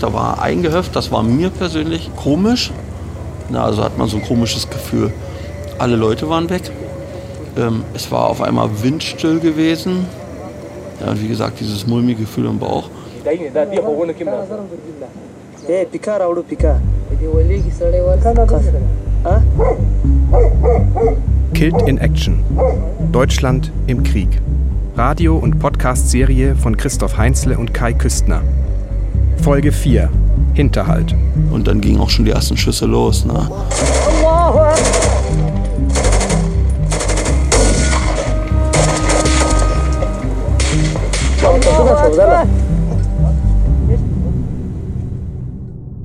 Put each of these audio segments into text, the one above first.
Da war ein Gehöft, das war mir persönlich komisch. Na, also hat man so ein komisches Gefühl. Alle Leute waren weg. Ähm, es war auf einmal windstill gewesen. Ja, und wie gesagt, dieses mulmige Gefühl im Bauch. Killed in Action. Deutschland im Krieg. Radio- und Podcast-Serie von Christoph Heinzle und Kai Küstner. Folge 4. Hinterhalt. Und dann gingen auch schon die ersten Schüsse los. Ne?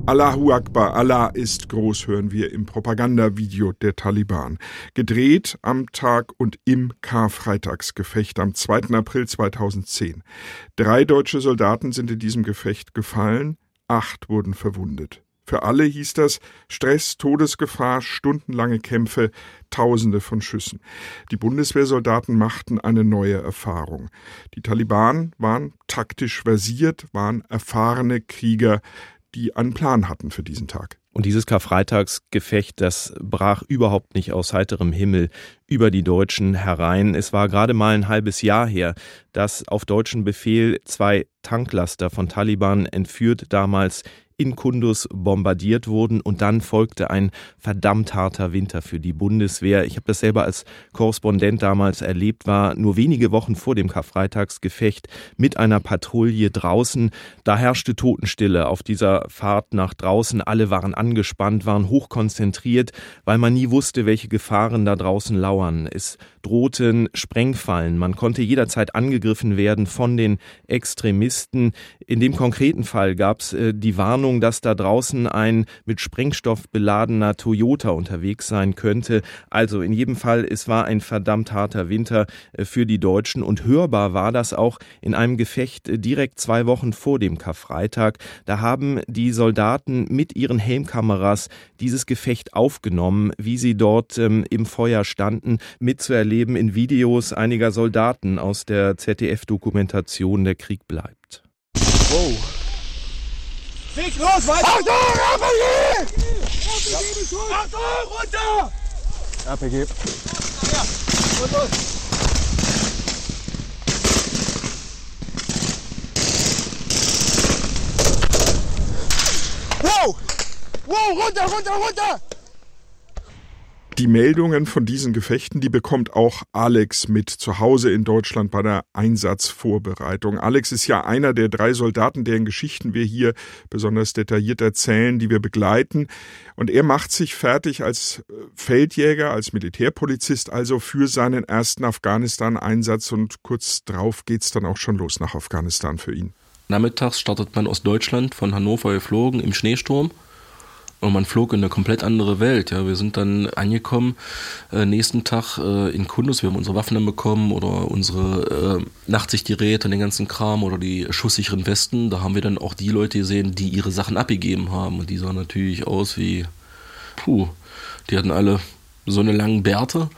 Allahu Akbar, Allah ist groß, hören wir im Propagandavideo der Taliban. Gedreht am Tag und im Karfreitagsgefecht am 2. April 2010. Drei deutsche Soldaten sind in diesem Gefecht gefallen, acht wurden verwundet. Für alle hieß das Stress, Todesgefahr, stundenlange Kämpfe, Tausende von Schüssen. Die Bundeswehrsoldaten machten eine neue Erfahrung. Die Taliban waren taktisch versiert, waren erfahrene Krieger, die einen Plan hatten für diesen Tag. Und dieses Karfreitagsgefecht, das brach überhaupt nicht aus heiterem Himmel über die Deutschen herein. Es war gerade mal ein halbes Jahr her, dass auf deutschen Befehl zwei Tanklaster von Taliban entführt damals in Kundus bombardiert wurden und dann folgte ein verdammt harter Winter für die Bundeswehr. Ich habe das selber als Korrespondent damals erlebt, war nur wenige Wochen vor dem Karfreitagsgefecht mit einer Patrouille draußen. Da herrschte Totenstille auf dieser Fahrt nach draußen. Alle waren angespannt, waren hochkonzentriert, weil man nie wusste, welche Gefahren da draußen lauern. Es drohten Sprengfallen. Man konnte jederzeit angegriffen werden von den Extremisten. In dem konkreten Fall gab es äh, die Warnung, dass da draußen ein mit Sprengstoff beladener Toyota unterwegs sein könnte. Also in jedem Fall, es war ein verdammt harter Winter äh, für die Deutschen und hörbar war das auch in einem Gefecht äh, direkt zwei Wochen vor dem Karfreitag. Da haben die Soldaten mit ihren Helmkameras dieses Gefecht aufgenommen, wie sie dort ähm, im Feuer standen, mitzuerleben in Videos einiger Soldaten aus der ZDF-Dokumentation Der Krieg bleibt. Wow. Weg los, weiter! Achtung, RPG! RPG ja. Achtung, runter! RPG. Ja, und los! Wow! Wow, runter, runter, runter! Die Meldungen von diesen Gefechten, die bekommt auch Alex mit zu Hause in Deutschland bei der Einsatzvorbereitung. Alex ist ja einer der drei Soldaten, deren Geschichten wir hier besonders detailliert erzählen, die wir begleiten. Und er macht sich fertig als äh, Feldjäger, als Militärpolizist, also für seinen ersten Afghanistan-Einsatz. Und kurz drauf geht's dann auch schon los nach Afghanistan für ihn. Nachmittags startet man aus Deutschland von Hannover geflogen im Schneesturm und man flog in eine komplett andere Welt. Ja, wir sind dann angekommen äh, nächsten Tag äh, in Kundus. Wir haben unsere Waffen dann bekommen oder unsere äh, Nachtsichtgeräte und den ganzen Kram oder die schusssicheren Westen. Da haben wir dann auch die Leute gesehen, die ihre Sachen abgegeben haben. Und die sahen natürlich aus wie, puh, die hatten alle so eine langen Bärte.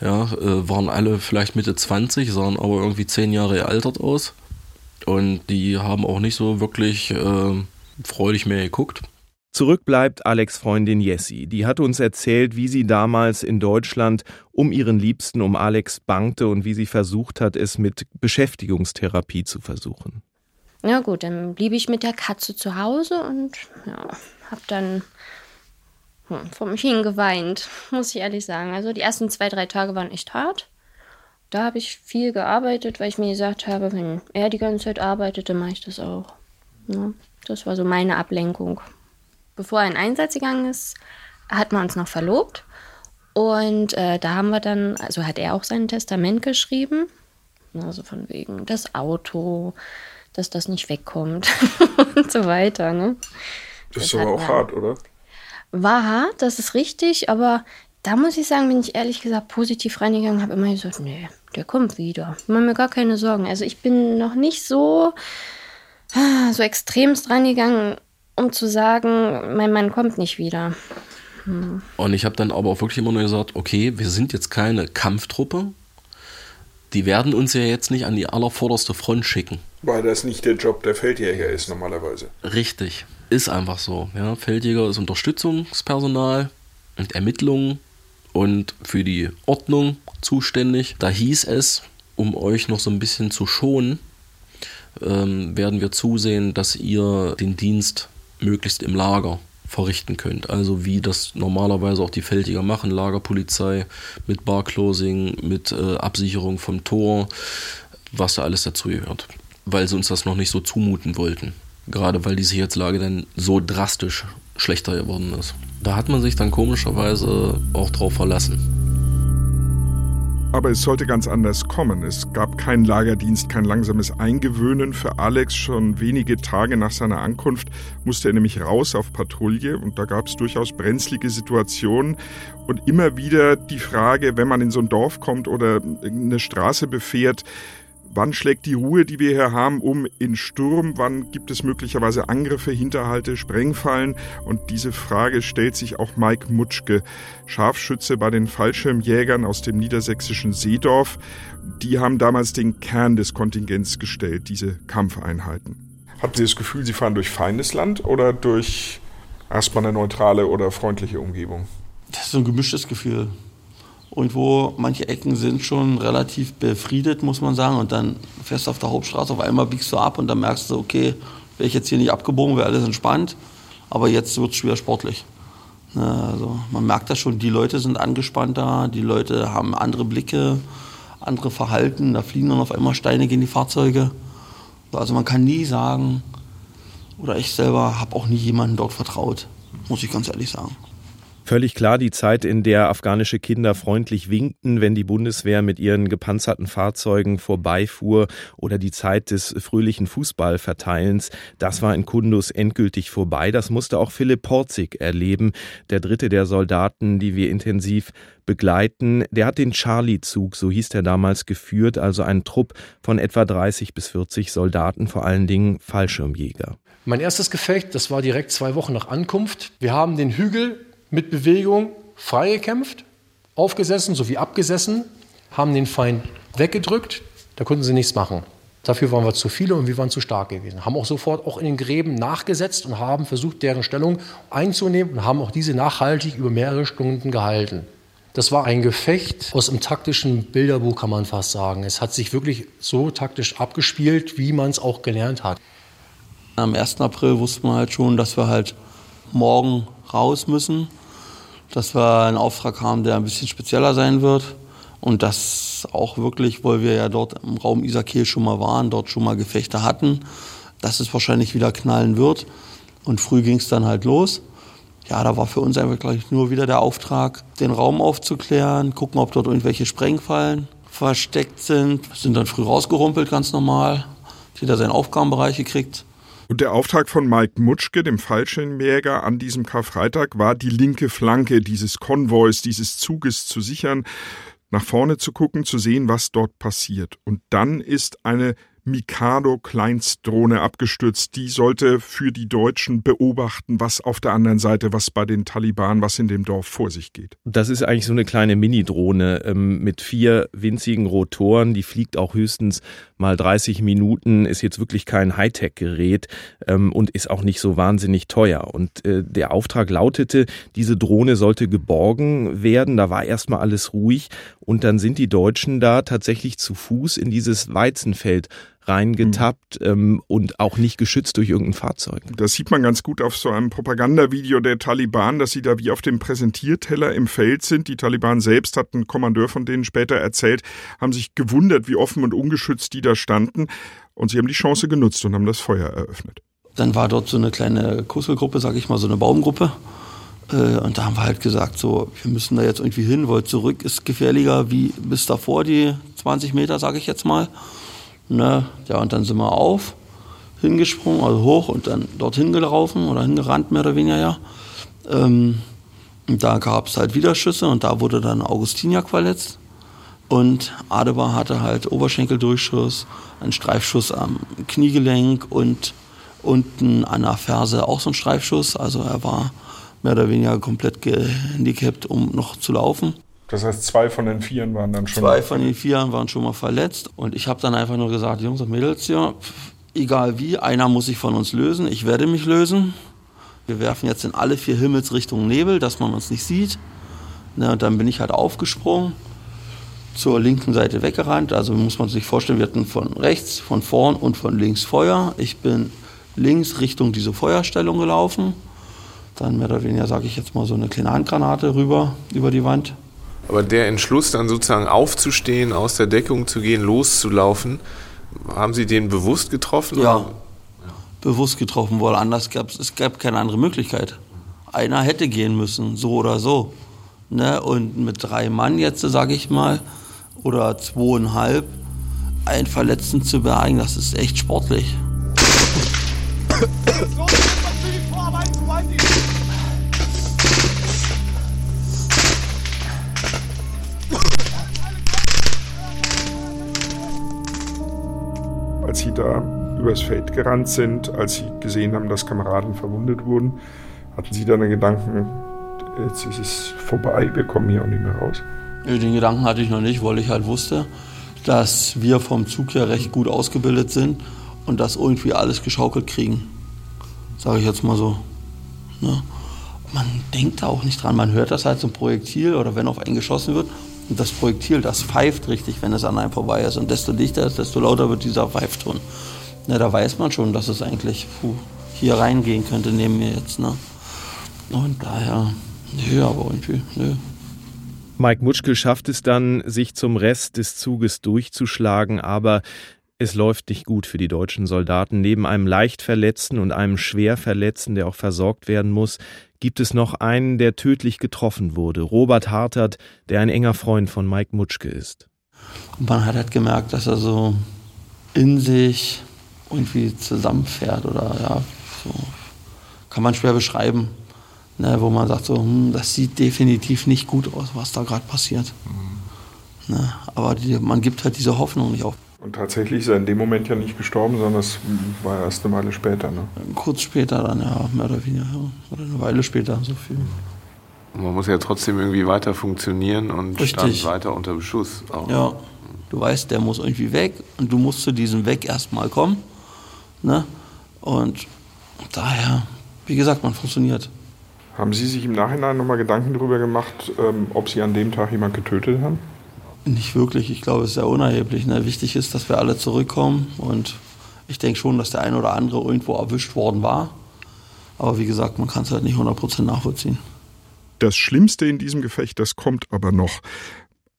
Ja, äh, waren alle vielleicht Mitte 20, sahen aber irgendwie zehn Jahre gealtert aus. Und die haben auch nicht so wirklich äh, freudig mehr geguckt. Zurück bleibt Alex Freundin Jessie. Die hat uns erzählt, wie sie damals in Deutschland um ihren Liebsten, um Alex bangte und wie sie versucht hat, es mit Beschäftigungstherapie zu versuchen. Ja gut, dann blieb ich mit der Katze zu Hause und ja, hab dann hm, vor mich hingeweint, muss ich ehrlich sagen. Also die ersten zwei, drei Tage waren echt hart. Da habe ich viel gearbeitet, weil ich mir gesagt habe, wenn er die ganze Zeit arbeitet, dann mache ich das auch. Ja, das war so meine Ablenkung bevor er in Einsatz gegangen ist, hat man uns noch verlobt. Und äh, da haben wir dann, also hat er auch sein Testament geschrieben. Also von wegen das Auto, dass das nicht wegkommt und so weiter. Ne? Das, das ist aber auch hart, oder? War hart, das ist richtig, aber da muss ich sagen, bin ich ehrlich gesagt positiv reingegangen, habe immer gesagt, nee, der kommt wieder. Ich mache mir gar keine Sorgen. Also ich bin noch nicht so, so extremst reingegangen, um zu sagen, mein Mann kommt nicht wieder. Hm. Und ich habe dann aber auch wirklich immer nur gesagt, okay, wir sind jetzt keine Kampftruppe. Die werden uns ja jetzt nicht an die allervorderste Front schicken. Weil das nicht der Job der Feldjäger ist normalerweise. Richtig, ist einfach so. Ja. Feldjäger ist Unterstützungspersonal und Ermittlungen und für die Ordnung zuständig. Da hieß es, um euch noch so ein bisschen zu schonen, ähm, werden wir zusehen, dass ihr den Dienst möglichst im Lager verrichten könnt. Also wie das normalerweise auch die Feldjäger machen, Lagerpolizei mit Barclosing, mit äh, Absicherung vom Tor, was da alles dazu gehört. Weil sie uns das noch nicht so zumuten wollten. Gerade weil die Sicherheitslage dann so drastisch schlechter geworden ist. Da hat man sich dann komischerweise auch drauf verlassen. Aber es sollte ganz anders kommen. Es gab keinen Lagerdienst, kein langsames Eingewöhnen für Alex. Schon wenige Tage nach seiner Ankunft musste er nämlich raus auf Patrouille und da gab es durchaus brenzlige Situationen und immer wieder die Frage, wenn man in so ein Dorf kommt oder eine Straße befährt, Wann schlägt die Ruhe, die wir hier haben, um in Sturm? Wann gibt es möglicherweise Angriffe, Hinterhalte, Sprengfallen? Und diese Frage stellt sich auch Mike Mutschke, Scharfschütze bei den Fallschirmjägern aus dem niedersächsischen Seedorf. Die haben damals den Kern des Kontingents gestellt, diese Kampfeinheiten. Habt ihr das Gefühl, Sie fahren durch Feindesland oder durch erstmal eine neutrale oder freundliche Umgebung? Das ist so ein gemischtes Gefühl irgendwo, manche Ecken sind schon relativ befriedet, muss man sagen. Und dann fährst du auf der Hauptstraße, auf einmal biegst du ab und dann merkst du, okay, wäre ich jetzt hier nicht abgebogen, wäre alles entspannt. Aber jetzt wird es schwer sportlich. Also man merkt das schon, die Leute sind angespannter, die Leute haben andere Blicke, andere Verhalten. Da fliegen dann auf einmal Steine gegen die Fahrzeuge. Also man kann nie sagen, oder ich selber habe auch nie jemanden dort vertraut, muss ich ganz ehrlich sagen. Völlig klar die Zeit, in der afghanische Kinder freundlich winkten, wenn die Bundeswehr mit ihren gepanzerten Fahrzeugen vorbeifuhr oder die Zeit des fröhlichen Fußballverteilens, das war in Kundus endgültig vorbei. Das musste auch Philipp Porzig erleben, der dritte der Soldaten, die wir intensiv begleiten. Der hat den Charlie-Zug, so hieß der damals, geführt, also einen Trupp von etwa 30 bis 40 Soldaten, vor allen Dingen Fallschirmjäger. Mein erstes Gefecht, das war direkt zwei Wochen nach Ankunft. Wir haben den Hügel mit Bewegung freigekämpft, aufgesessen sowie abgesessen, haben den Feind weggedrückt, da konnten sie nichts machen. Dafür waren wir zu viele und wir waren zu stark gewesen. Haben auch sofort auch in den Gräben nachgesetzt und haben versucht, deren Stellung einzunehmen und haben auch diese nachhaltig über mehrere Stunden gehalten. Das war ein Gefecht aus dem taktischen Bilderbuch, kann man fast sagen. Es hat sich wirklich so taktisch abgespielt, wie man es auch gelernt hat. Am 1. April wussten wir halt schon, dass wir halt morgen raus müssen dass wir einen Auftrag haben, der ein bisschen spezieller sein wird. Und das auch wirklich, weil wir ja dort im Raum Isakil schon mal waren, dort schon mal Gefechte hatten, dass es wahrscheinlich wieder knallen wird. Und früh ging es dann halt los. Ja, da war für uns einfach gleich nur wieder der Auftrag, den Raum aufzuklären, gucken, ob dort irgendwelche Sprengfallen versteckt sind. Sind dann früh rausgerumpelt, ganz normal. Jeder seinen Aufgabenbereich gekriegt. Und der Auftrag von Mike Mutschke, dem Fallschirmjäger, an diesem Karfreitag war, die linke Flanke dieses Konvois, dieses Zuges zu sichern, nach vorne zu gucken, zu sehen, was dort passiert. Und dann ist eine Mikado-Kleinstdrohne abgestürzt. Die sollte für die Deutschen beobachten, was auf der anderen Seite, was bei den Taliban, was in dem Dorf vor sich geht. Das ist eigentlich so eine kleine Mini-Drohne ähm, mit vier winzigen Rotoren. Die fliegt auch höchstens mal 30 Minuten, ist jetzt wirklich kein Hightech-Gerät ähm, und ist auch nicht so wahnsinnig teuer. Und äh, der Auftrag lautete, diese Drohne sollte geborgen werden. Da war erstmal alles ruhig und dann sind die Deutschen da tatsächlich zu Fuß in dieses Weizenfeld reingetappt mhm. ähm, und auch nicht geschützt durch irgendein Fahrzeug. Das sieht man ganz gut auf so einem Propagandavideo der Taliban, dass sie da wie auf dem Präsentierteller im Feld sind. Die Taliban selbst, hat ein Kommandeur von denen später erzählt, haben sich gewundert, wie offen und ungeschützt die da standen. Und sie haben die Chance genutzt und haben das Feuer eröffnet. Dann war dort so eine kleine Kusselgruppe, sag ich mal, so eine Baumgruppe. Äh, und da haben wir halt gesagt, so, wir müssen da jetzt irgendwie hin, weil zurück ist gefährlicher wie bis davor, die 20 Meter, sage ich jetzt mal. Ne? Ja, und dann sind wir auf, hingesprungen, also hoch und dann dorthin gelaufen oder hingerannt, mehr oder weniger, ja. Ähm, und da gab es halt wieder Schüsse und da wurde dann Augustiniak verletzt. Und Adebar hatte halt Oberschenkeldurchschuss, einen Streifschuss am Kniegelenk und unten an der Ferse auch so ein Streifschuss. Also er war mehr oder weniger komplett gehandicapt, um noch zu laufen. Das heißt, zwei von den Vieren waren dann schon. Zwei von den Vieren waren schon mal verletzt. Und ich habe dann einfach nur gesagt, Jungs und Mädels, ja, egal wie, einer muss sich von uns lösen. Ich werde mich lösen. Wir werfen jetzt in alle vier Himmelsrichtungen Nebel, dass man uns nicht sieht. Ne, und dann bin ich halt aufgesprungen, zur linken Seite weggerannt. Also muss man sich vorstellen, wir hatten von rechts, von vorn und von links Feuer. Ich bin links Richtung diese Feuerstellung gelaufen. Dann mehr oder weniger, sage ich jetzt mal, so eine kleine Handgranate rüber über die Wand. Aber der Entschluss, dann sozusagen aufzustehen, aus der Deckung zu gehen, loszulaufen, haben Sie den bewusst getroffen? Ja, oder? bewusst getroffen, weil anders gab es gab keine andere Möglichkeit. Einer hätte gehen müssen, so oder so. Ne? Und mit drei Mann jetzt, sage ich mal, oder zweieinhalb, einen Verletzten zu beeilen, das ist echt sportlich. sie da übers Feld gerannt sind, als sie gesehen haben, dass Kameraden verwundet wurden, hatten sie dann den Gedanken, jetzt ist es vorbei, wir kommen hier auch nicht mehr raus. Den Gedanken hatte ich noch nicht, weil ich halt wusste, dass wir vom Zug her recht gut ausgebildet sind und das irgendwie alles geschaukelt kriegen. Sage ich jetzt mal so. Ne? Man denkt da auch nicht dran. Man hört das halt so ein Projektil oder wenn auf einen geschossen wird. Und das Projektil, das pfeift richtig, wenn es an einem vorbei ist. Und desto dichter ist, desto lauter wird dieser Pfeifton. Ne, da weiß man schon, dass es eigentlich puh, hier reingehen könnte neben mir jetzt. Ne? Und daher, nö, aber irgendwie, nö. Mike Mutschke schafft es dann, sich zum Rest des Zuges durchzuschlagen, aber es läuft nicht gut für die deutschen Soldaten. Neben einem leicht Verletzten und einem schwer Verletzten, der auch versorgt werden muss, gibt es noch einen, der tödlich getroffen wurde. Robert Hartert, der ein enger Freund von Mike Mutschke ist. Und man hat halt gemerkt, dass er so in sich irgendwie zusammenfährt oder ja, so kann man schwer beschreiben. Ne, wo man sagt so, hm, das sieht definitiv nicht gut aus, was da gerade passiert. Mhm. Ne, aber die, man gibt halt diese Hoffnung nicht auf. Und tatsächlich ist er in dem Moment ja nicht gestorben, sondern es war erst eine Weile später. Ne? Kurz später dann, ja, mehr oder weniger. Ja. Oder eine Weile später, so viel. Man muss ja trotzdem irgendwie weiter funktionieren und Richtig. stand weiter unter Beschuss. Auch. Ja, du weißt, der muss irgendwie weg und du musst zu diesem Weg erstmal kommen. Ne? Und daher, wie gesagt, man funktioniert. Haben Sie sich im Nachhinein nochmal Gedanken darüber gemacht, ähm, ob Sie an dem Tag jemand getötet haben? Nicht wirklich, ich glaube, es ist sehr unerheblich. Ne? Wichtig ist, dass wir alle zurückkommen und ich denke schon, dass der eine oder andere irgendwo erwischt worden war. Aber wie gesagt, man kann es halt nicht 100% nachvollziehen. Das Schlimmste in diesem Gefecht, das kommt aber noch.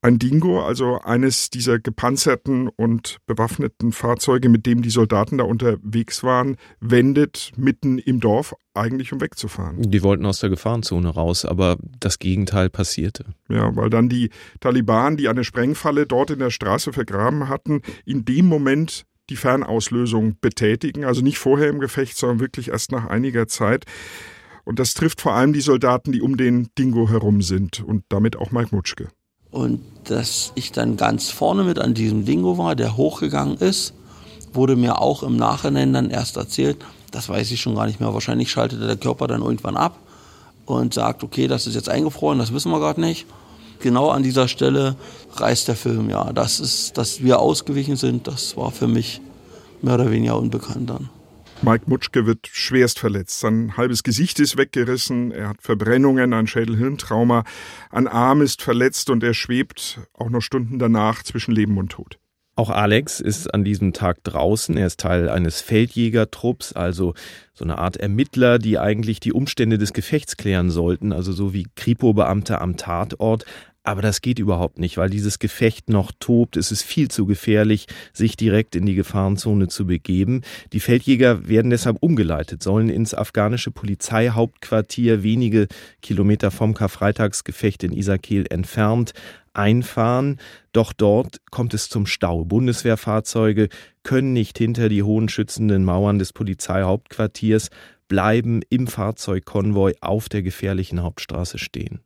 Ein Dingo, also eines dieser gepanzerten und bewaffneten Fahrzeuge, mit dem die Soldaten da unterwegs waren, wendet mitten im Dorf eigentlich um wegzufahren. Die wollten aus der Gefahrenzone raus, aber das Gegenteil passierte. Ja, weil dann die Taliban, die eine Sprengfalle dort in der Straße vergraben hatten, in dem Moment die Fernauslösung betätigen, also nicht vorher im Gefecht, sondern wirklich erst nach einiger Zeit. Und das trifft vor allem die Soldaten, die um den Dingo herum sind und damit auch Mike Mutschke. Und dass ich dann ganz vorne mit an diesem Dingo war, der hochgegangen ist, wurde mir auch im Nachhinein dann erst erzählt. Das weiß ich schon gar nicht mehr. Wahrscheinlich schaltete der Körper dann irgendwann ab und sagt, okay, das ist jetzt eingefroren, das wissen wir gerade nicht. Genau an dieser Stelle reißt der Film, ja. Das ist, dass wir ausgewichen sind, das war für mich mehr oder weniger unbekannt dann. Mike Mutschke wird schwerst verletzt. Sein halbes Gesicht ist weggerissen, er hat Verbrennungen, ein Schädelhirntrauma, ein Arm ist verletzt und er schwebt auch noch Stunden danach zwischen Leben und Tod. Auch Alex ist an diesem Tag draußen. Er ist Teil eines Feldjägertrupps, also so eine Art Ermittler, die eigentlich die Umstände des Gefechts klären sollten, also so wie Kripo-Beamte am Tatort. Aber das geht überhaupt nicht, weil dieses Gefecht noch tobt. Es ist viel zu gefährlich, sich direkt in die Gefahrenzone zu begeben. Die Feldjäger werden deshalb umgeleitet, sollen ins afghanische Polizeihauptquartier wenige Kilometer vom Karfreitagsgefecht in Isakil entfernt einfahren. Doch dort kommt es zum Stau. Bundeswehrfahrzeuge können nicht hinter die hohen schützenden Mauern des Polizeihauptquartiers bleiben im Fahrzeugkonvoi auf der gefährlichen Hauptstraße stehen.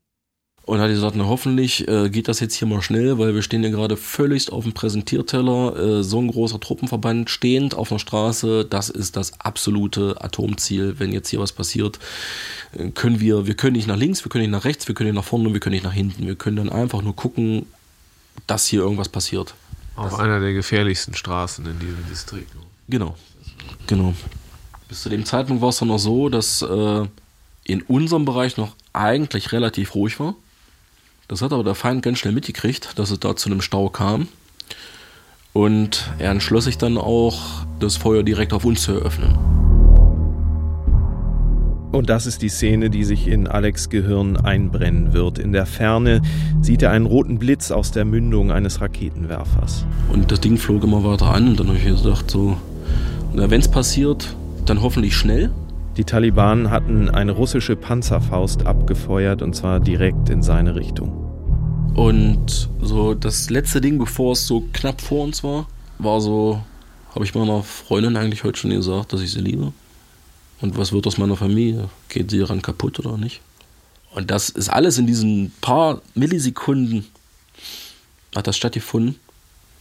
Und hat gesagt, na hoffentlich äh, geht das jetzt hier mal schnell, weil wir stehen hier gerade völligst auf dem Präsentierteller, äh, so ein großer Truppenverband stehend auf einer Straße, das ist das absolute Atomziel. Wenn jetzt hier was passiert, äh, können wir, wir können nicht nach links, wir können nicht nach rechts, wir können nicht nach vorne, wir können nicht nach hinten. Wir können dann einfach nur gucken, dass hier irgendwas passiert. Auf das einer der gefährlichsten Straßen in diesem Distrikt. Genau, genau. Bis zu dem Zeitpunkt war es dann noch so, dass äh, in unserem Bereich noch eigentlich relativ ruhig war. Das hat aber der Feind ganz schnell mitgekriegt, dass es da zu einem Stau kam. Und er entschloss sich dann auch, das Feuer direkt auf uns zu eröffnen. Und das ist die Szene, die sich in Alex Gehirn einbrennen wird. In der Ferne sieht er einen roten Blitz aus der Mündung eines Raketenwerfers. Und das Ding flog immer weiter an und dann habe ich gedacht, so, wenn es passiert, dann hoffentlich schnell. Die Taliban hatten eine russische Panzerfaust abgefeuert und zwar direkt in seine Richtung. Und so das letzte Ding, bevor es so knapp vor uns war, war so, habe ich meiner Freundin eigentlich heute schon gesagt, dass ich sie liebe. Und was wird aus meiner Familie? Geht sie daran kaputt oder nicht? Und das ist alles in diesen paar Millisekunden hat das stattgefunden.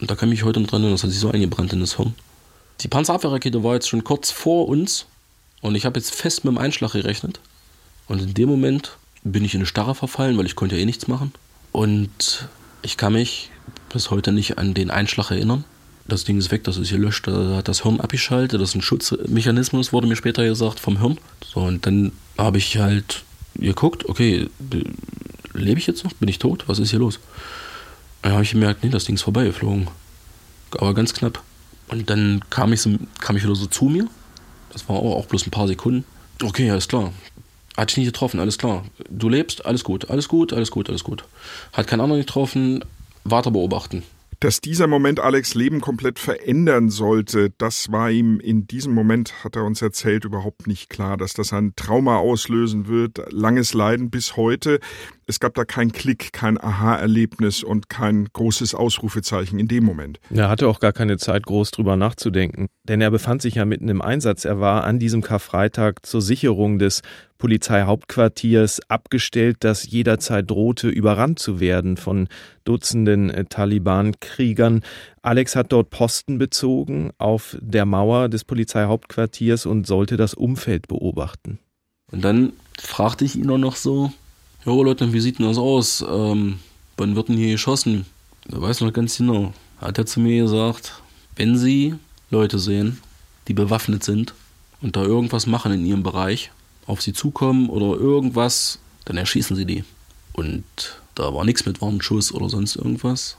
Und da kann ich mich heute noch dran erinnern, das hat sich so eingebrannt in das Hirn. Die Panzerabwehrrakete war jetzt schon kurz vor uns und ich habe jetzt fest mit dem Einschlag gerechnet. Und in dem Moment bin ich in eine Starre verfallen, weil ich konnte ja eh nichts machen. Und ich kann mich bis heute nicht an den Einschlag erinnern. Das Ding ist weg, das ist gelöscht, da hat das Hirn abgeschaltet, das ist ein Schutzmechanismus, wurde mir später gesagt, vom Hirn. So, und dann habe ich halt geguckt, okay, lebe ich jetzt noch? Bin ich tot? Was ist hier los? Dann habe ich gemerkt, nee, das Ding ist vorbeigeflogen. Aber ganz knapp. Und dann kam ich, so, kam ich wieder so zu mir das war auch bloß ein paar Sekunden. Okay, alles klar. Hat dich nicht getroffen, alles klar. Du lebst, alles gut, alles gut, alles gut, alles gut. Hat keinen anderen getroffen, weiter beobachten. Dass dieser Moment Alex Leben komplett verändern sollte, das war ihm in diesem Moment, hat er uns erzählt, überhaupt nicht klar, dass das ein Trauma auslösen wird, langes Leiden bis heute. Es gab da keinen Klick, kein Aha-Erlebnis und kein großes Ausrufezeichen in dem Moment. Er hatte auch gar keine Zeit, groß drüber nachzudenken, denn er befand sich ja mitten im Einsatz. Er war an diesem Karfreitag zur Sicherung des Polizeihauptquartiers abgestellt, das jederzeit drohte, überrannt zu werden von Dutzenden äh, Taliban-Kriegern. Alex hat dort Posten bezogen auf der Mauer des Polizeihauptquartiers und sollte das Umfeld beobachten. Und dann fragte ich ihn auch noch so, Jo Leute, wie sieht denn das aus? Ähm, wann wird denn hier geschossen? Da weiß noch ganz genau. Hat er zu mir gesagt, wenn Sie Leute sehen, die bewaffnet sind und da irgendwas machen in ihrem Bereich, auf sie zukommen oder irgendwas, dann erschießen sie die. Und da war nichts mit Warnschuss oder sonst irgendwas.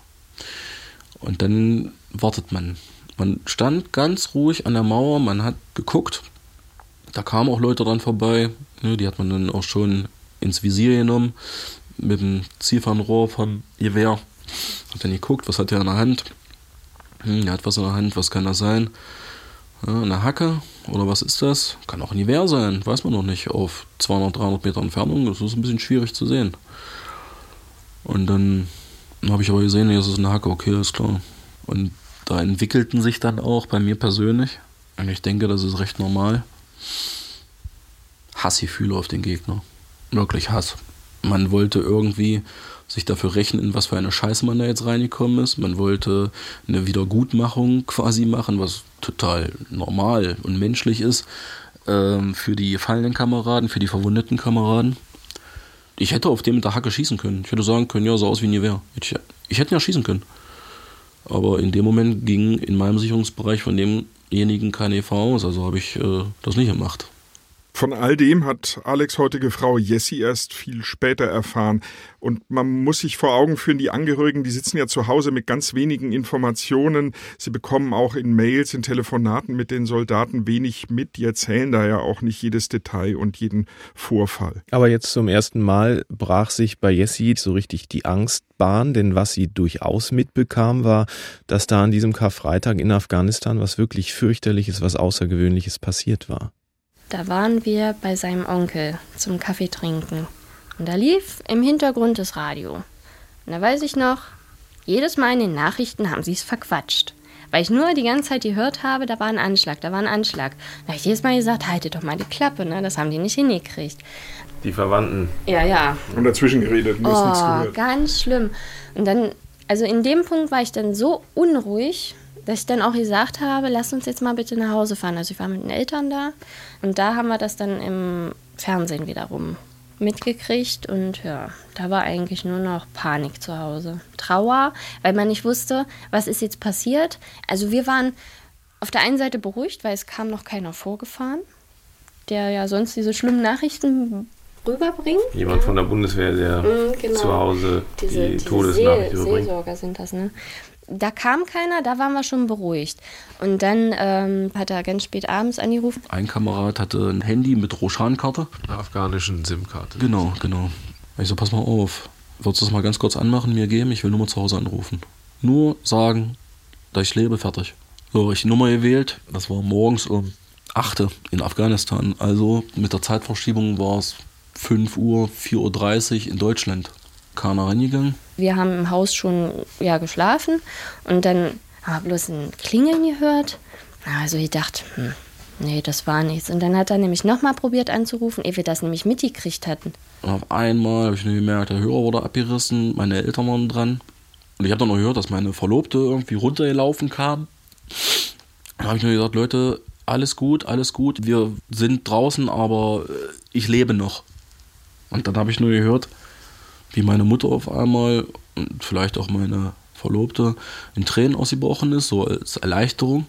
Und dann wartet man. Man stand ganz ruhig an der Mauer, man hat geguckt. Da kamen auch Leute dran vorbei. Ne, die hat man dann auch schon ins Visier genommen mit dem Zielfernrohr vom Gewehr. Hat dann geguckt, was hat er in der Hand. Hm, er hat was in der Hand, was kann das sein? Ja, eine Hacke oder was ist das? Kann auch ein Gewehr sein, weiß man noch nicht. Auf 200, 300 Meter Entfernung, das ist ein bisschen schwierig zu sehen. Und dann habe ich aber gesehen, das ist eine Hacke, okay, ist klar. Und da entwickelten sich dann auch bei mir persönlich, und ich denke, das ist recht normal, Hassgefühle auf den Gegner. Wirklich Hass. Man wollte irgendwie sich dafür rechnen, in was für eine Scheiße man da jetzt reingekommen ist. Man wollte eine Wiedergutmachung quasi machen, was total normal und menschlich ist ähm, für die gefallenen Kameraden, für die verwundeten Kameraden. Ich hätte auf dem mit der Hacke schießen können. Ich hätte sagen können, ja, so aus wie ein Gewehr. Ich, ich hätte ja schießen können. Aber in dem Moment ging in meinem Sicherungsbereich von demjenigen kein EV aus, also habe ich äh, das nicht gemacht. Von all dem hat Alex heutige Frau Jessie erst viel später erfahren. Und man muss sich vor Augen führen, die Angehörigen, die sitzen ja zu Hause mit ganz wenigen Informationen. Sie bekommen auch in Mails, in Telefonaten mit den Soldaten wenig mit. Die erzählen da ja auch nicht jedes Detail und jeden Vorfall. Aber jetzt zum ersten Mal brach sich bei Jessie so richtig die Angst Bahn, denn was sie durchaus mitbekam, war, dass da an diesem Karfreitag in Afghanistan was wirklich fürchterliches, was Außergewöhnliches passiert war. Da waren wir bei seinem Onkel zum Kaffee trinken. Und da lief im Hintergrund das Radio. Und da weiß ich noch, jedes Mal in den Nachrichten haben sie es verquatscht. Weil ich nur die ganze Zeit gehört habe, da war ein Anschlag, da war ein Anschlag. Da habe ich jedes Mal gesagt, haltet doch mal die Klappe, ne? Das haben die nicht hingekriegt. Die Verwandten. Ja, ja. Und dazwischen geredet, nur ist nichts Oh, gehört. ganz schlimm. Und dann, also in dem Punkt war ich dann so unruhig, dass ich dann auch gesagt habe, lass uns jetzt mal bitte nach Hause fahren. Also ich war mit den Eltern da und da haben wir das dann im Fernsehen wiederum mitgekriegt und ja, da war eigentlich nur noch Panik zu Hause. Trauer, weil man nicht wusste, was ist jetzt passiert. Also wir waren auf der einen Seite beruhigt, weil es kam noch keiner vorgefahren, der ja sonst diese schlimmen Nachrichten rüberbringt. Jemand von der Bundeswehr, der Mhm, genau. zu Hause diese, die diese Todesnachricht Seel, überbringt. Seelsorger sind das, ne? Da kam keiner, da waren wir schon beruhigt. Und dann ähm, hat er ganz spät abends angerufen. Ein Kamerad hatte ein Handy mit Roshan-Karte. Einer afghanischen SIM-Karte. Genau, genau. Ich so, pass mal auf. Würdest du das mal ganz kurz anmachen, mir geben? Ich will Nummer zu Hause anrufen. Nur sagen, dass ich lebe, fertig. So, ich die Nummer gewählt. Das war morgens um 8 Uhr in Afghanistan. Also mit der Zeitverschiebung war es 5 Uhr, 4.30 Uhr in Deutschland. Keiner rangegangen. Wir haben im Haus schon ja, geschlafen und dann haben wir bloß ein Klingeln gehört. Also ich dachte, hm, nee, das war nichts. Und dann hat er nämlich nochmal probiert anzurufen, ehe wir das nämlich mitgekriegt hatten. Und auf einmal habe ich nur gemerkt, der Hörer wurde abgerissen, meine Eltern waren dran. Und ich habe dann noch gehört, dass meine Verlobte irgendwie runtergelaufen kam. Dann habe ich nur gesagt, Leute, alles gut, alles gut, wir sind draußen, aber äh, ich lebe noch. Und dann habe ich nur gehört, wie meine Mutter auf einmal und vielleicht auch meine Verlobte in Tränen ausgebrochen ist, so als Erleichterung.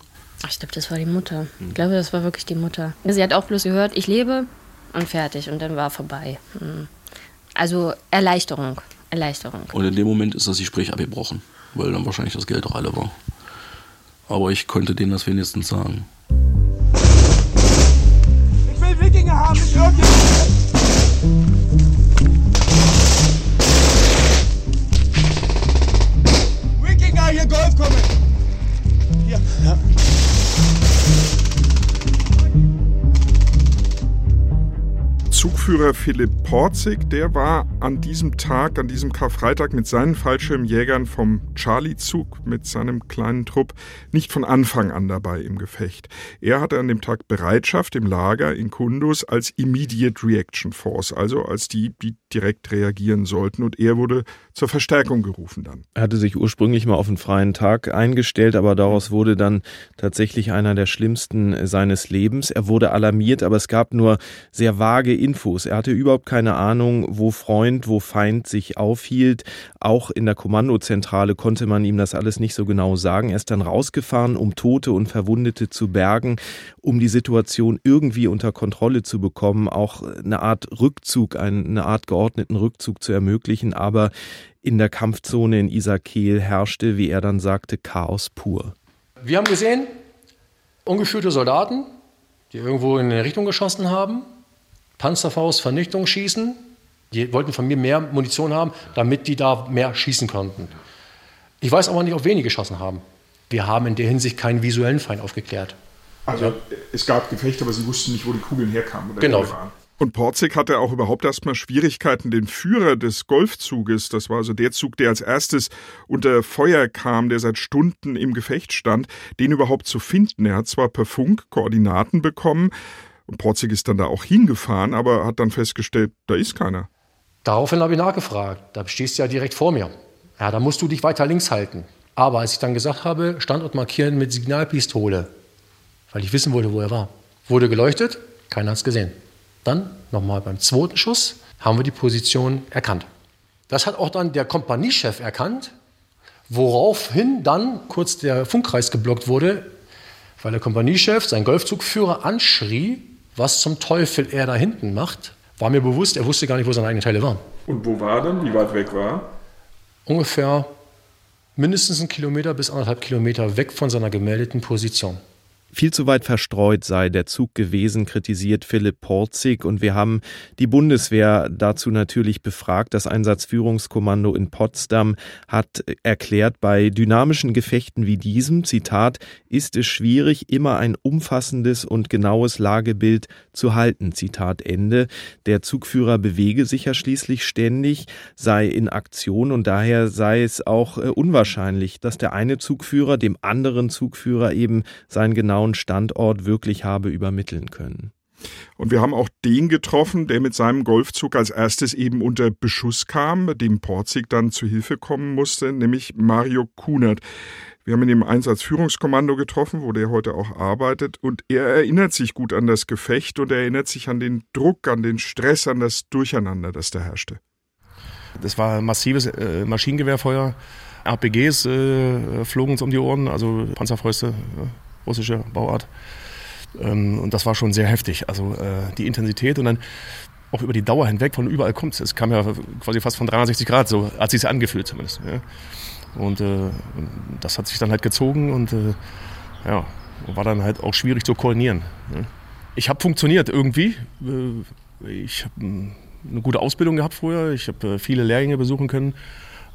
Ich glaube, das war die Mutter. Ich glaube, das war wirklich die Mutter. Sie hat auch bloß gehört, ich lebe und fertig. Und dann war vorbei. Hm. Also Erleichterung. Erleichterung. Und in dem Moment ist das Gespräch abgebrochen, weil dann wahrscheinlich das Geld auch alle war. Aber ich konnte denen das wenigstens sagen. Ich will Wikinger haben, nicht irgendjemand. Zugführer Philipp Porzig, der war an diesem Tag, an diesem Karfreitag mit seinen Fallschirmjägern vom Charlie-Zug mit seinem kleinen Trupp nicht von Anfang an dabei im Gefecht. Er hatte an dem Tag Bereitschaft im Lager in Kundus als Immediate Reaction Force, also als die, die direkt reagieren sollten. Und er wurde zur Verstärkung gerufen dann. Er hatte sich ursprünglich mal auf einen freien Tag eingestellt, aber daraus wurde dann tatsächlich einer der schlimmsten seines Lebens. Er wurde alarmiert, aber es gab nur sehr vage Infos. Er hatte überhaupt keine Ahnung, wo Freund, wo Feind sich aufhielt. Auch in der Kommandozentrale konnte man ihm das alles nicht so genau sagen. Er ist dann rausgefahren, um Tote und Verwundete zu bergen, um die Situation irgendwie unter Kontrolle zu bekommen, auch eine Art Rückzug, eine Art geordneten Rückzug zu ermöglichen. Aber in der Kampfzone in Isakil herrschte, wie er dann sagte, Chaos pur. Wir haben gesehen, ungeführte Soldaten, die irgendwo in eine Richtung geschossen haben, Panzerfaust, Vernichtung schießen. Die wollten von mir mehr Munition haben, damit die da mehr schießen konnten. Ich weiß aber nicht, ob wenige geschossen haben. Wir haben in der Hinsicht keinen visuellen Feind aufgeklärt. Also es gab Gefechte, aber sie wussten nicht, wo die Kugeln herkamen. Oder Genau. Und Porzig hatte auch überhaupt erstmal Schwierigkeiten, den Führer des Golfzuges, das war also der Zug, der als erstes unter Feuer kam, der seit Stunden im Gefecht stand, den überhaupt zu finden. Er hat zwar per Funk Koordinaten bekommen und Porzig ist dann da auch hingefahren, aber hat dann festgestellt, da ist keiner. Daraufhin habe ich nachgefragt. Da stehst du ja direkt vor mir. Ja, da musst du dich weiter links halten. Aber als ich dann gesagt habe, Standort markieren mit Signalpistole, weil ich wissen wollte, wo er war, wurde geleuchtet, keiner hat es gesehen. Dann, nochmal beim zweiten Schuss, haben wir die Position erkannt. Das hat auch dann der Kompaniechef erkannt, woraufhin dann kurz der Funkkreis geblockt wurde, weil der Kompaniechef seinen Golfzugführer anschrie, was zum Teufel er da hinten macht. War mir bewusst, er wusste gar nicht, wo seine eigenen Teile waren. Und wo war dann? Wie weit weg war? Ungefähr mindestens einen Kilometer bis anderthalb Kilometer weg von seiner gemeldeten Position. Viel zu weit verstreut sei der Zug gewesen, kritisiert Philipp Porzig. Und wir haben die Bundeswehr dazu natürlich befragt. Das Einsatzführungskommando in Potsdam hat erklärt, bei dynamischen Gefechten wie diesem, Zitat, ist es schwierig, immer ein umfassendes und genaues Lagebild zu halten. Zitat Ende. Der Zugführer bewege sich ja schließlich ständig, sei in Aktion und daher sei es auch äh, unwahrscheinlich, dass der eine Zugführer dem anderen Zugführer eben sein genaues genauen Standort wirklich habe übermitteln können. Und wir haben auch den getroffen, der mit seinem Golfzug als erstes eben unter Beschuss kam, dem Porzig dann zu Hilfe kommen musste, nämlich Mario Kunert. Wir haben ihn im Einsatzführungskommando getroffen, wo der heute auch arbeitet. Und er erinnert sich gut an das Gefecht und er erinnert sich an den Druck, an den Stress, an das Durcheinander, das da herrschte. Das war massives äh, Maschinengewehrfeuer. RPGs äh, flogen uns um die Ohren, also Panzerfäuste. Äh russische Bauart. Ähm, und das war schon sehr heftig. Also äh, die Intensität und dann auch über die Dauer hinweg von überall kommt es. Es kam ja quasi fast von 360 Grad, so hat sich angefühlt zumindest. Ja. Und äh, das hat sich dann halt gezogen und äh, ja, war dann halt auch schwierig zu koordinieren. Ja. Ich habe funktioniert irgendwie. Äh, ich habe eine gute Ausbildung gehabt vorher. Ich habe äh, viele Lehrgänge besuchen können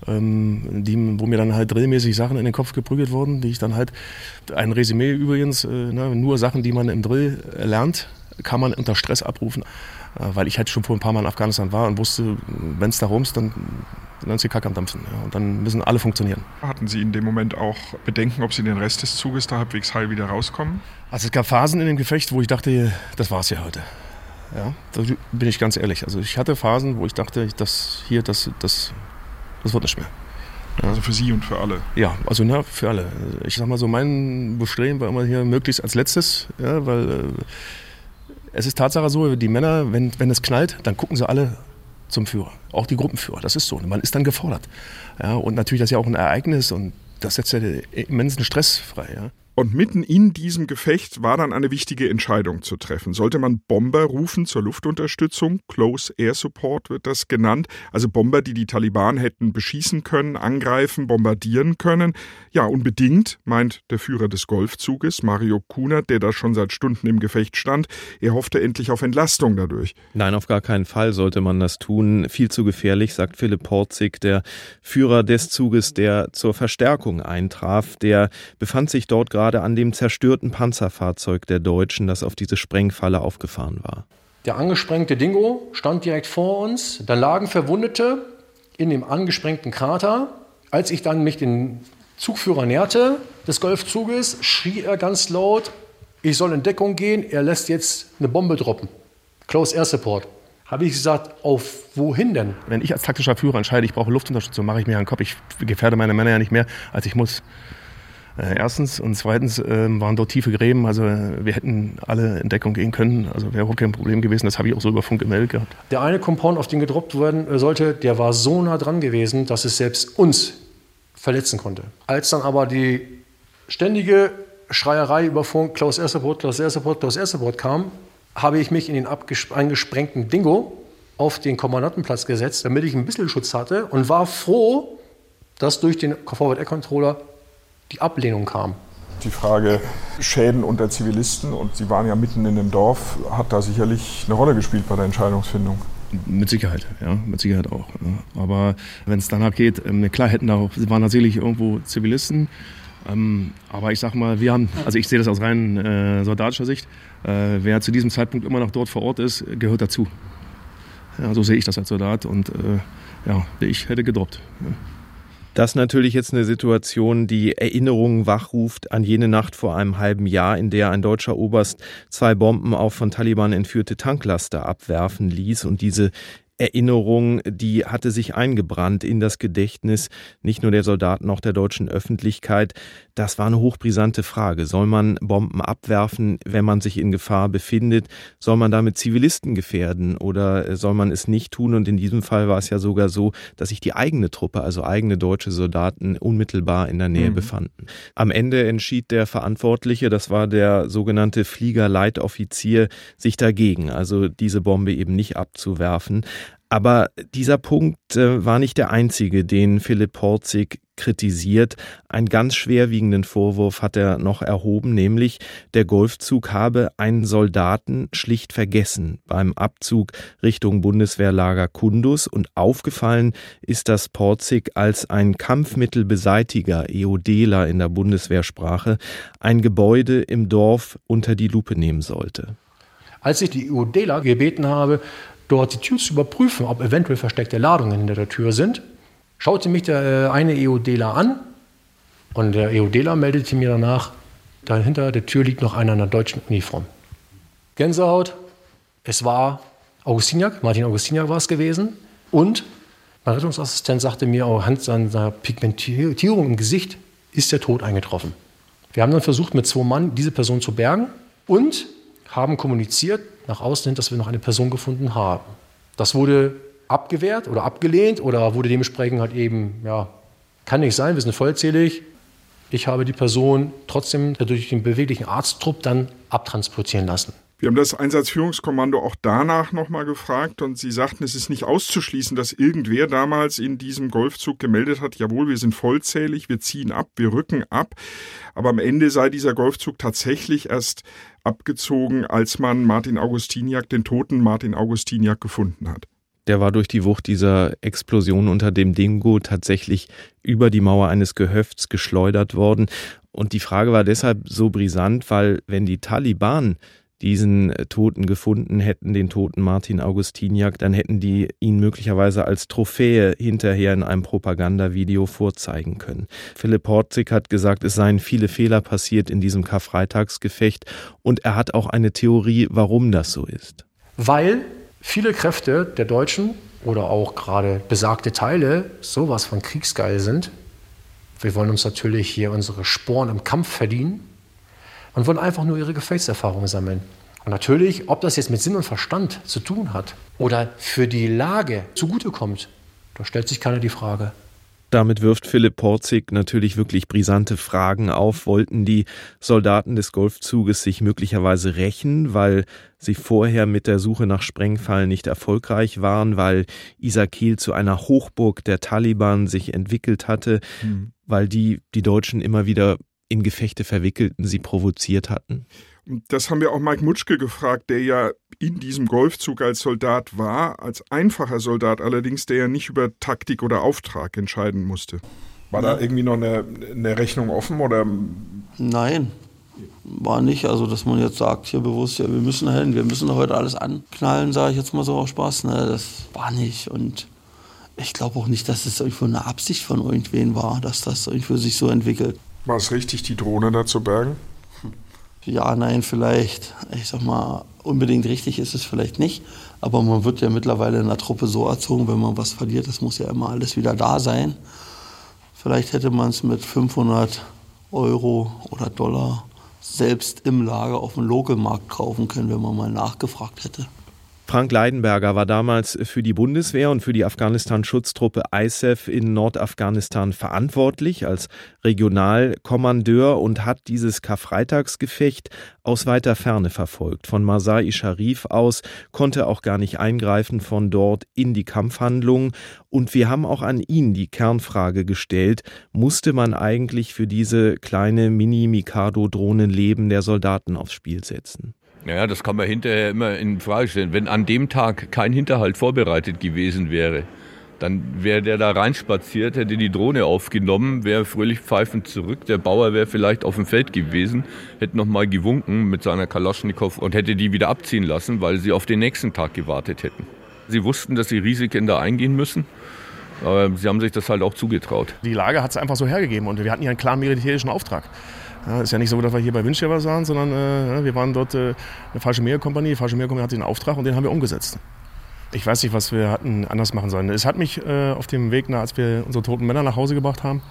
ähm, die, wo mir dann halt drillmäßig Sachen in den Kopf geprügelt wurden, die ich dann halt, ein Resümee übrigens, äh, ne, nur Sachen, die man im Drill lernt, kann man unter Stress abrufen, äh, weil ich halt schon vor ein paar Mal in Afghanistan war und wusste, wenn es darum ist, dann, dann ist die Kacke am Dampfen ja, und dann müssen alle funktionieren. Hatten Sie in dem Moment auch Bedenken, ob Sie den Rest des Zuges da halbwegs heil wieder rauskommen? Also es gab Phasen in dem Gefecht, wo ich dachte, das war's ja heute. Ja, da bin ich ganz ehrlich. Also ich hatte Phasen, wo ich dachte, das hier, das, das das wird nicht mehr. Also für Sie und für alle? Ja, also na, für alle. Ich sag mal so, mein Bestreben war immer hier möglichst als letztes, ja, weil äh, es ist Tatsache so, die Männer, wenn, wenn es knallt, dann gucken sie alle zum Führer, auch die Gruppenführer. Das ist so. Man ist dann gefordert. Ja, und natürlich das ist ja auch ein Ereignis und das setzt ja immensen Stress frei. Ja. Und mitten in diesem Gefecht war dann eine wichtige Entscheidung zu treffen. Sollte man Bomber rufen zur Luftunterstützung? Close Air Support wird das genannt. Also Bomber, die die Taliban hätten beschießen können, angreifen, bombardieren können. Ja, unbedingt, meint der Führer des Golfzuges, Mario Kunert, der da schon seit Stunden im Gefecht stand. Er hoffte endlich auf Entlastung dadurch. Nein, auf gar keinen Fall sollte man das tun. Viel zu gefährlich, sagt Philipp Porzig, der Führer des Zuges, der zur Verstärkung eintraf. Der befand sich dort gerade gerade an dem zerstörten Panzerfahrzeug der Deutschen, das auf diese Sprengfalle aufgefahren war. Der angesprengte Dingo stand direkt vor uns. Da lagen Verwundete in dem angesprengten Krater. Als ich dann mich den Zugführer näherte des Golfzuges, schrie er ganz laut, ich soll in Deckung gehen, er lässt jetzt eine Bombe droppen. Close Air Support. Habe ich gesagt, auf wohin denn? Wenn ich als taktischer Führer entscheide, ich brauche Luftunterstützung, mache ich mir einen Kopf. Ich gefährde meine Männer ja nicht mehr, als ich muss. Äh, erstens und zweitens äh, waren dort tiefe Gräben, also äh, wir hätten alle in Deckung gehen können, also wäre auch kein Problem gewesen, das habe ich auch so über Funk gemeldet gehabt. Der eine Compound, auf den gedroppt werden äh, sollte, der war so nah dran gewesen, dass es selbst uns verletzen konnte. Als dann aber die ständige Schreierei über Funk, Klaus Ersterbrot, Klaus Ersterbrot, Klaus Ersterbrot kam, habe ich mich in den eingesprengten Dingo auf den Kommandantenplatz gesetzt, damit ich ein bisschen Schutz hatte und war froh, dass durch den Forward Air Controller die Ablehnung kam. Die Frage Schäden unter Zivilisten, und Sie waren ja mitten in dem Dorf, hat da sicherlich eine Rolle gespielt bei der Entscheidungsfindung. Mit Sicherheit, ja, mit Sicherheit auch. Ja. Aber wenn es danach geht, ähm, klar hätten da auch, waren tatsächlich irgendwo Zivilisten. Ähm, aber ich sag mal, wir haben, also ich sehe das aus rein äh, soldatischer Sicht, äh, wer zu diesem Zeitpunkt immer noch dort vor Ort ist, gehört dazu. Ja, so sehe ich das als Soldat und äh, ja, ich hätte gedroppt. Ja. Das ist natürlich jetzt eine Situation, die Erinnerungen wachruft an jene Nacht vor einem halben Jahr, in der ein deutscher Oberst zwei Bomben auf von Taliban entführte Tanklaster abwerfen ließ. Und diese Erinnerung, die hatte sich eingebrannt in das Gedächtnis nicht nur der Soldaten, auch der deutschen Öffentlichkeit. Das war eine hochbrisante Frage. Soll man Bomben abwerfen, wenn man sich in Gefahr befindet? Soll man damit Zivilisten gefährden oder soll man es nicht tun? Und in diesem Fall war es ja sogar so, dass sich die eigene Truppe, also eigene deutsche Soldaten, unmittelbar in der Nähe mhm. befanden. Am Ende entschied der Verantwortliche, das war der sogenannte Fliegerleitoffizier, sich dagegen, also diese Bombe eben nicht abzuwerfen. Aber dieser Punkt äh, war nicht der einzige, den Philipp Porzig kritisiert. Einen ganz schwerwiegenden Vorwurf hat er noch erhoben, nämlich der Golfzug habe einen Soldaten schlicht vergessen beim Abzug Richtung Bundeswehrlager Kundus und aufgefallen ist das Porzig als ein Kampfmittelbeseitiger, EODler in der Bundeswehrsprache, ein Gebäude im Dorf unter die Lupe nehmen sollte. Als ich die EODler gebeten habe, dort die Tür zu überprüfen, ob eventuell versteckte Ladungen hinter der Tür sind, schaute mich der äh, eine EODler an und der EODler meldete mir danach, dahinter der Tür liegt noch einer in einer deutschen Uniform. Gänsehaut, es war Augustiniak, Martin Augustiniak war es gewesen und mein Rettungsassistent sagte mir, anhand seiner Pigmentierung im Gesicht ist der Tod eingetroffen. Wir haben dann versucht, mit zwei Mann diese Person zu bergen und haben kommuniziert nach außen hin, dass wir noch eine Person gefunden haben. Das wurde abgewehrt oder abgelehnt oder wurde dementsprechend halt eben, ja, kann nicht sein, wir sind vollzählig. Ich habe die Person trotzdem durch den beweglichen Arzttrupp dann abtransportieren lassen. Wir haben das Einsatzführungskommando auch danach nochmal gefragt und sie sagten, es ist nicht auszuschließen, dass irgendwer damals in diesem Golfzug gemeldet hat, jawohl, wir sind vollzählig, wir ziehen ab, wir rücken ab. Aber am Ende sei dieser Golfzug tatsächlich erst abgezogen, als man Martin Augustiniak, den toten Martin Augustiniak, gefunden hat. Der war durch die Wucht dieser Explosion unter dem Dingo tatsächlich über die Mauer eines Gehöfts geschleudert worden. Und die Frage war deshalb so brisant, weil wenn die Taliban diesen Toten gefunden hätten, den toten Martin Augustiniak, dann hätten die ihn möglicherweise als Trophäe hinterher in einem Propagandavideo vorzeigen können. Philipp Horzig hat gesagt, es seien viele Fehler passiert in diesem Karfreitagsgefecht und er hat auch eine Theorie, warum das so ist. Weil viele Kräfte der Deutschen oder auch gerade besagte Teile sowas von kriegsgeil sind. Wir wollen uns natürlich hier unsere Sporen im Kampf verdienen und wollen einfach nur ihre Gefechtserfahrungen sammeln. Und natürlich, ob das jetzt mit Sinn und Verstand zu tun hat oder für die Lage zugutekommt, da stellt sich keiner die Frage. Damit wirft Philipp Porzig natürlich wirklich brisante Fragen auf. Wollten die Soldaten des Golfzuges sich möglicherweise rächen, weil sie vorher mit der Suche nach Sprengfallen nicht erfolgreich waren, weil Isakil zu einer Hochburg der Taliban sich entwickelt hatte, mhm. weil die die Deutschen immer wieder in Gefechte verwickelten, sie provoziert hatten? Das haben wir auch Mike Mutschke gefragt, der ja in diesem Golfzug als Soldat war, als einfacher Soldat allerdings, der ja nicht über Taktik oder Auftrag entscheiden musste. War da irgendwie noch eine, eine Rechnung offen oder? Nein, war nicht. Also, dass man jetzt sagt, hier bewusst, ja, wir müssen hin, wir müssen heute alles anknallen, sage ich jetzt mal so auf Spaß. Ne, das war nicht. Und ich glaube auch nicht, dass es irgendwo eine Absicht von irgendwen war, dass das irgendwie sich so entwickelt. War es richtig, die Drohne da zu bergen? Ja, nein, vielleicht. Ich sag mal, unbedingt richtig ist es vielleicht nicht. Aber man wird ja mittlerweile in der Truppe so erzogen, wenn man was verliert, das muss ja immer alles wieder da sein. Vielleicht hätte man es mit 500 Euro oder Dollar selbst im Lager auf dem Lokalmarkt kaufen können, wenn man mal nachgefragt hätte. Frank Leidenberger war damals für die Bundeswehr und für die Afghanistan-Schutztruppe ISAF in Nordafghanistan verantwortlich als Regionalkommandeur und hat dieses Karfreitagsgefecht aus weiter Ferne verfolgt. Von Masai Sharif aus konnte auch gar nicht eingreifen von dort in die Kampfhandlungen. Und wir haben auch an ihn die Kernfrage gestellt, musste man eigentlich für diese kleine Mini-Mikado-Drohnen Leben der Soldaten aufs Spiel setzen? Naja, das kann man hinterher immer in Frage stellen. Wenn an dem Tag kein Hinterhalt vorbereitet gewesen wäre, dann wäre der da reinspaziert, hätte die Drohne aufgenommen, wäre fröhlich pfeifend zurück. Der Bauer wäre vielleicht auf dem Feld gewesen, hätte nochmal gewunken mit seiner Kalaschnikow und hätte die wieder abziehen lassen, weil sie auf den nächsten Tag gewartet hätten. Sie wussten, dass sie Risiken da eingehen müssen. Aber sie haben sich das halt auch zugetraut. Die Lage hat es einfach so hergegeben und wir hatten ja einen klaren militärischen Auftrag. Ja, ist ja nicht so, dass wir hier bei Windschirmer waren, sondern äh, wir waren dort äh, eine falsche Meerkompanie. Die falsche Meerkompanie hatte den Auftrag und den haben wir umgesetzt. Ich weiß nicht, was wir hatten anders machen sollen. Es hat mich äh, auf dem Weg, nach, als wir unsere toten Männer nach Hause gebracht haben,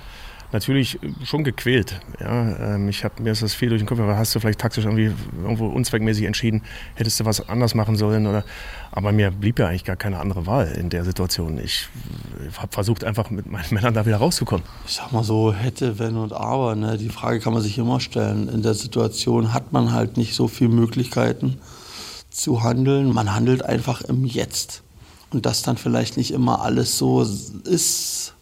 natürlich schon gequält. Ja, ähm, ich hab, mir ist das viel durch den Kopf, aber hast du vielleicht taktisch irgendwie irgendwo unzweckmäßig entschieden, hättest du was anders machen sollen oder aber mir blieb ja eigentlich gar keine andere Wahl in der Situation. Ich habe versucht einfach mit meinen Männern da wieder rauszukommen. Ich sag mal so, hätte, wenn und aber, ne? die Frage kann man sich immer stellen. In der Situation hat man halt nicht so viele Möglichkeiten zu handeln. Man handelt einfach im Jetzt. Und dass dann vielleicht nicht immer alles so ist,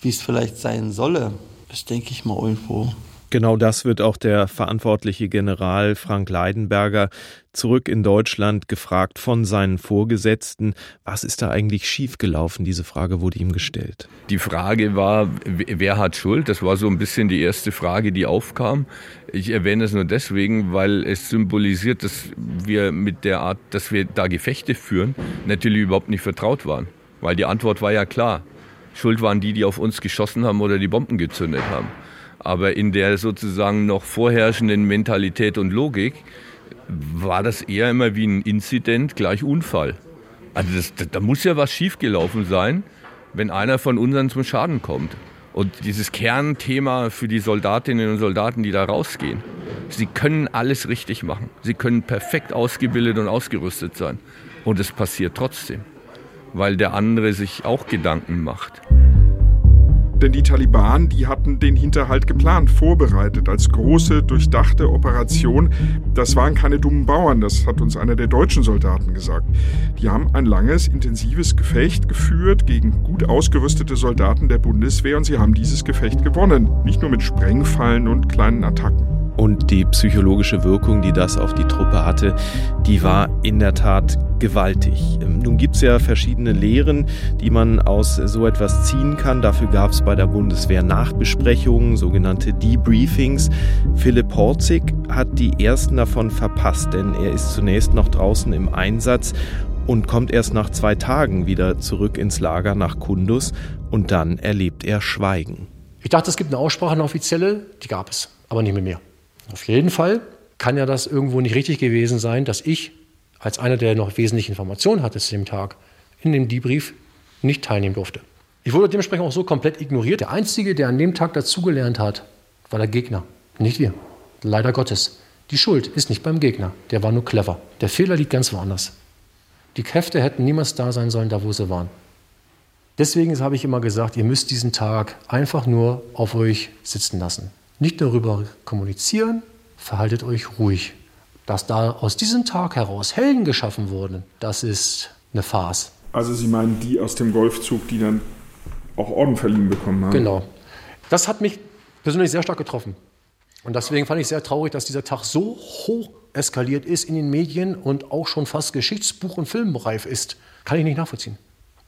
wie es vielleicht sein solle, ist, denke ich mal, irgendwo Genau das wird auch der verantwortliche General Frank Leidenberger zurück in Deutschland gefragt von seinen Vorgesetzten. Was ist da eigentlich schiefgelaufen? Diese Frage wurde ihm gestellt. Die Frage war, wer hat Schuld? Das war so ein bisschen die erste Frage, die aufkam. Ich erwähne es nur deswegen, weil es symbolisiert, dass wir mit der Art, dass wir da Gefechte führen, natürlich überhaupt nicht vertraut waren. Weil die Antwort war ja klar. Schuld waren die, die auf uns geschossen haben oder die Bomben gezündet haben. Aber in der sozusagen noch vorherrschenden Mentalität und Logik war das eher immer wie ein Inzident gleich Unfall. Also das, da muss ja was schiefgelaufen sein, wenn einer von unseren zum Schaden kommt. Und dieses Kernthema für die Soldatinnen und Soldaten, die da rausgehen, sie können alles richtig machen. Sie können perfekt ausgebildet und ausgerüstet sein. Und es passiert trotzdem, weil der andere sich auch Gedanken macht. Denn die Taliban, die hatten den Hinterhalt geplant, vorbereitet als große, durchdachte Operation. Das waren keine dummen Bauern, das hat uns einer der deutschen Soldaten gesagt. Die haben ein langes, intensives Gefecht geführt gegen gut ausgerüstete Soldaten der Bundeswehr und sie haben dieses Gefecht gewonnen. Nicht nur mit Sprengfallen und kleinen Attacken. Und die psychologische Wirkung, die das auf die Truppe hatte, die war in der Tat gewaltig. Ähm, nun gibt es ja verschiedene Lehren, die man aus so etwas ziehen kann. Dafür gab es bei der Bundeswehr Nachbesprechungen, sogenannte Debriefings. Philipp Horzig hat die ersten davon verpasst, denn er ist zunächst noch draußen im Einsatz und kommt erst nach zwei Tagen wieder zurück ins Lager nach Kundus und dann erlebt er Schweigen. Ich dachte, es gibt eine Aussprache, eine offizielle, die gab es, aber nicht mit mir. Auf jeden Fall kann ja das irgendwo nicht richtig gewesen sein, dass ich als einer, der noch wesentliche Informationen hatte zu dem Tag, in dem Debrief nicht teilnehmen durfte. Ich wurde dementsprechend auch so komplett ignoriert. Der Einzige, der an dem Tag dazugelernt hat, war der Gegner, nicht wir. Leider Gottes. Die Schuld ist nicht beim Gegner, der war nur clever. Der Fehler liegt ganz woanders. Die Kräfte hätten niemals da sein sollen, da wo sie waren. Deswegen habe ich immer gesagt, ihr müsst diesen Tag einfach nur auf euch sitzen lassen. Nicht darüber kommunizieren, verhaltet euch ruhig. Dass da aus diesem Tag heraus Helden geschaffen wurden, das ist eine Farce. Also Sie meinen die aus dem Golfzug, die dann auch Orden verliehen bekommen haben? Genau. Das hat mich persönlich sehr stark getroffen. Und deswegen fand ich sehr traurig, dass dieser Tag so hoch eskaliert ist in den Medien und auch schon fast Geschichtsbuch- und Filmreif ist. Kann ich nicht nachvollziehen.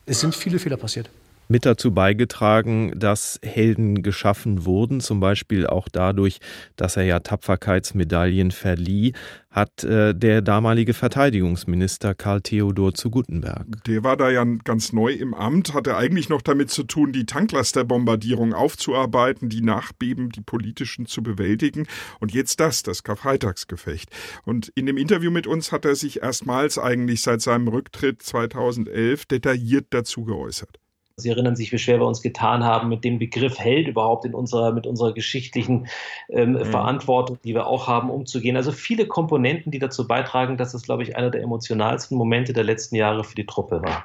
Es sind viele Fehler passiert mit dazu beigetragen, dass Helden geschaffen wurden, zum Beispiel auch dadurch, dass er ja Tapferkeitsmedaillen verlieh, hat äh, der damalige Verteidigungsminister Karl Theodor zu Gutenberg. Der war da ja ganz neu im Amt, hatte eigentlich noch damit zu tun, die Tanklasterbombardierung aufzuarbeiten, die Nachbeben, die politischen zu bewältigen und jetzt das, das Karfreitagsgefecht. Und in dem Interview mit uns hat er sich erstmals eigentlich seit seinem Rücktritt 2011 detailliert dazu geäußert. Sie erinnern sich, wie schwer wir uns getan haben mit dem Begriff Held überhaupt in unserer, mit unserer geschichtlichen ähm, mhm. Verantwortung, die wir auch haben, umzugehen. Also viele Komponenten, die dazu beitragen, dass es, glaube ich, einer der emotionalsten Momente der letzten Jahre für die Truppe war.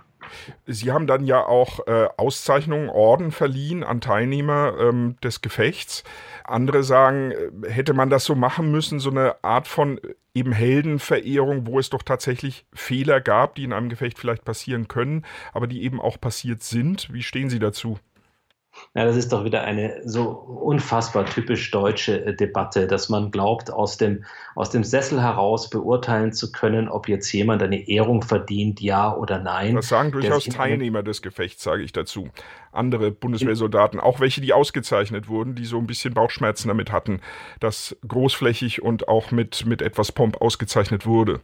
Sie haben dann ja auch äh, Auszeichnungen, Orden verliehen an Teilnehmer ähm, des Gefechts. Andere sagen, äh, hätte man das so machen müssen, so eine Art von äh, eben Heldenverehrung, wo es doch tatsächlich Fehler gab, die in einem Gefecht vielleicht passieren können, aber die eben auch passiert sind. Wie stehen Sie dazu? Ja, das ist doch wieder eine so unfassbar typisch deutsche äh, Debatte, dass man glaubt, aus dem, aus dem Sessel heraus beurteilen zu können, ob jetzt jemand eine Ehrung verdient, ja oder nein. Das sagen durchaus Teilnehmer des Gefechts, sage ich dazu. Andere Bundeswehrsoldaten, auch welche, die ausgezeichnet wurden, die so ein bisschen Bauchschmerzen damit hatten, dass großflächig und auch mit, mit etwas Pomp ausgezeichnet wurde.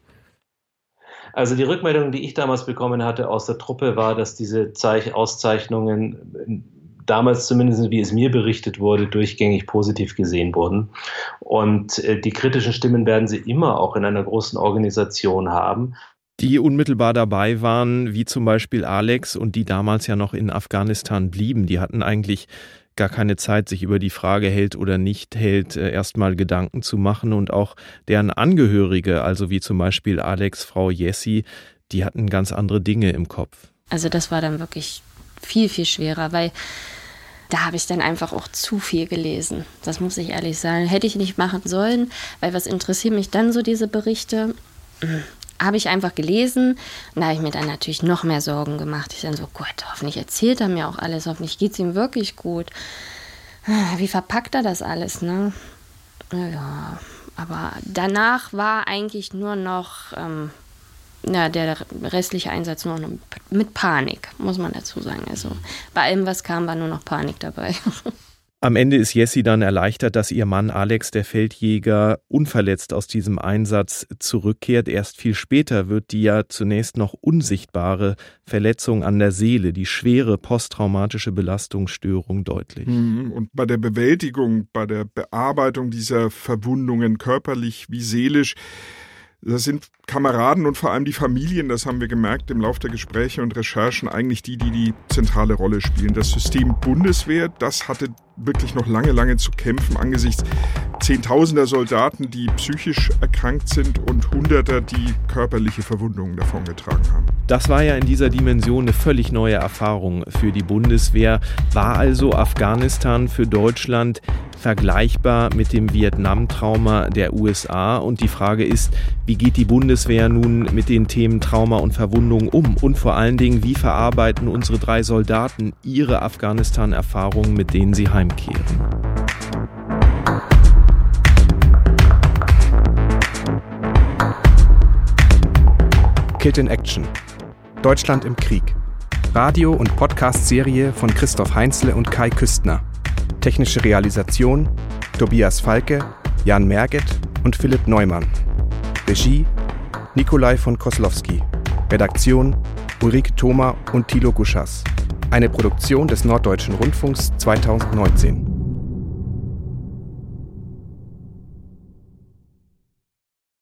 Also die Rückmeldung, die ich damals bekommen hatte aus der Truppe, war, dass diese Zeich Auszeichnungen damals zumindest, wie es mir berichtet wurde, durchgängig positiv gesehen wurden. Und äh, die kritischen Stimmen werden sie immer auch in einer großen Organisation haben. Die unmittelbar dabei waren, wie zum Beispiel Alex und die damals ja noch in Afghanistan blieben, die hatten eigentlich gar keine Zeit, sich über die Frage hält oder nicht hält, äh, erstmal Gedanken zu machen und auch deren Angehörige, also wie zum Beispiel Alex Frau Jessie, die hatten ganz andere Dinge im Kopf. Also das war dann wirklich viel, viel schwerer, weil da habe ich dann einfach auch zu viel gelesen. Das muss ich ehrlich sagen. Hätte ich nicht machen sollen, weil was interessieren mich dann so diese Berichte? habe ich einfach gelesen und da habe ich mir dann natürlich noch mehr Sorgen gemacht. Ich dann so, Gott, hoffentlich erzählt er mir auch alles, hoffentlich geht es ihm wirklich gut. Wie verpackt er das alles, ne? Ja, aber danach war eigentlich nur noch ähm, ja, der restliche Einsatz nur noch mit Panik, muss man dazu sagen. Also bei allem, was kam, war nur noch Panik dabei. Am Ende ist Jessie dann erleichtert, dass ihr Mann Alex, der Feldjäger, unverletzt aus diesem Einsatz zurückkehrt. Erst viel später wird die ja zunächst noch unsichtbare Verletzung an der Seele, die schwere posttraumatische Belastungsstörung deutlich. Mhm. Und bei der Bewältigung, bei der Bearbeitung dieser Verwundungen körperlich wie seelisch, das sind Kameraden und vor allem die Familien, das haben wir gemerkt im Laufe der Gespräche und Recherchen, eigentlich die, die die zentrale Rolle spielen. Das System Bundeswehr, das hatte wirklich noch lange, lange zu kämpfen angesichts Zehntausender Soldaten, die psychisch erkrankt sind und Hunderter, die körperliche Verwundungen davongetragen haben. Das war ja in dieser Dimension eine völlig neue Erfahrung für die Bundeswehr. War also Afghanistan für Deutschland vergleichbar mit dem Vietnam-Trauma der USA? Und die Frage ist, wie geht die Bundeswehr nun mit den Themen Trauma und Verwundung um? Und vor allen Dingen, wie verarbeiten unsere drei Soldaten ihre Afghanistan-Erfahrungen, mit denen sie heimkehren? Kid in Action. Deutschland im Krieg. Radio- und Podcast-Serie von Christoph Heinzle und Kai Küstner. Technische Realisation Tobias Falke, Jan Merget und Philipp Neumann. Regie Nikolai von Koslowski. Redaktion Ulrike Thoma und Thilo Guschas. Eine Produktion des Norddeutschen Rundfunks 2019.